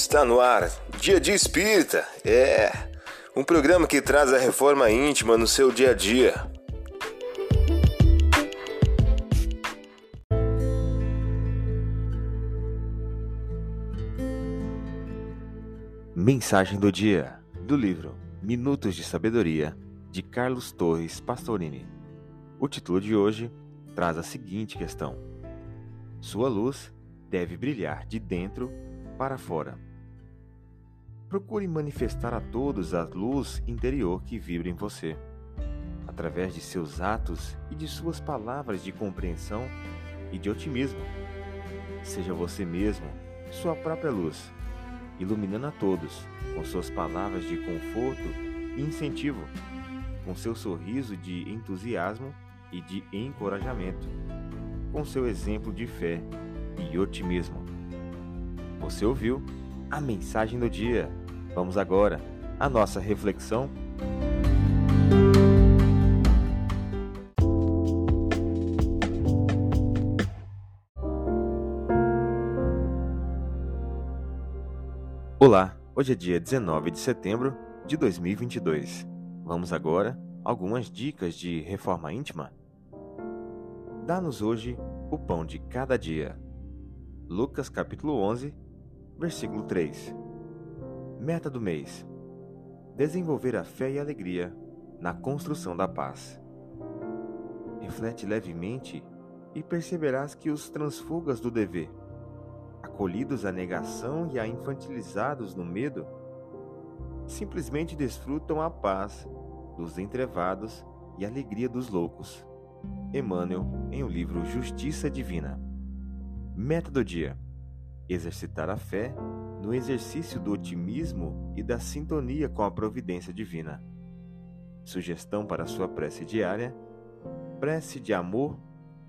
Está no ar, Dia de Espírita. É um programa que traz a reforma íntima no seu dia a dia. Mensagem do dia do livro Minutos de Sabedoria de Carlos Torres Pastorini. O título de hoje traz a seguinte questão: Sua luz deve brilhar de dentro para fora. Procure manifestar a todos a luz interior que vibra em você, através de seus atos e de suas palavras de compreensão e de otimismo. Seja você mesmo sua própria luz, iluminando a todos com suas palavras de conforto e incentivo, com seu sorriso de entusiasmo e de encorajamento, com seu exemplo de fé e otimismo. Você ouviu a mensagem do dia. Vamos agora à nossa reflexão. Olá, hoje é dia 19 de setembro de 2022. Vamos agora algumas dicas de reforma íntima? Dá-nos hoje o pão de cada dia. Lucas capítulo 11, versículo 3. Meta do mês: desenvolver a fé e a alegria na construção da paz. Reflete levemente e perceberás que os transfugas do dever, acolhidos à negação e a infantilizados no medo, simplesmente desfrutam a paz dos entrevados e alegria dos loucos. Emmanuel, em o livro Justiça Divina. Meta do dia: exercitar a fé no exercício do otimismo e da sintonia com a providência divina. Sugestão para sua prece diária: prece de amor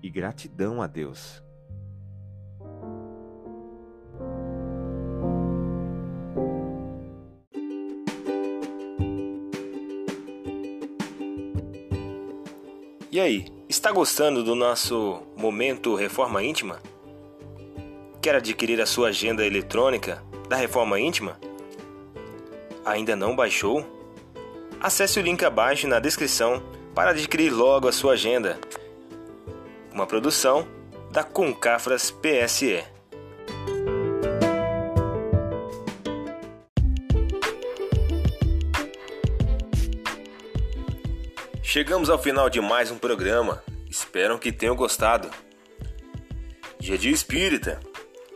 e gratidão a Deus. E aí, está gostando do nosso momento Reforma Íntima? Quer adquirir a sua agenda eletrônica da Reforma Íntima? Ainda não baixou? Acesse o link abaixo na descrição para adquirir logo a sua agenda. Uma produção da Concafras PSE. Chegamos ao final de mais um programa. Espero que tenham gostado. Dia de Espírita,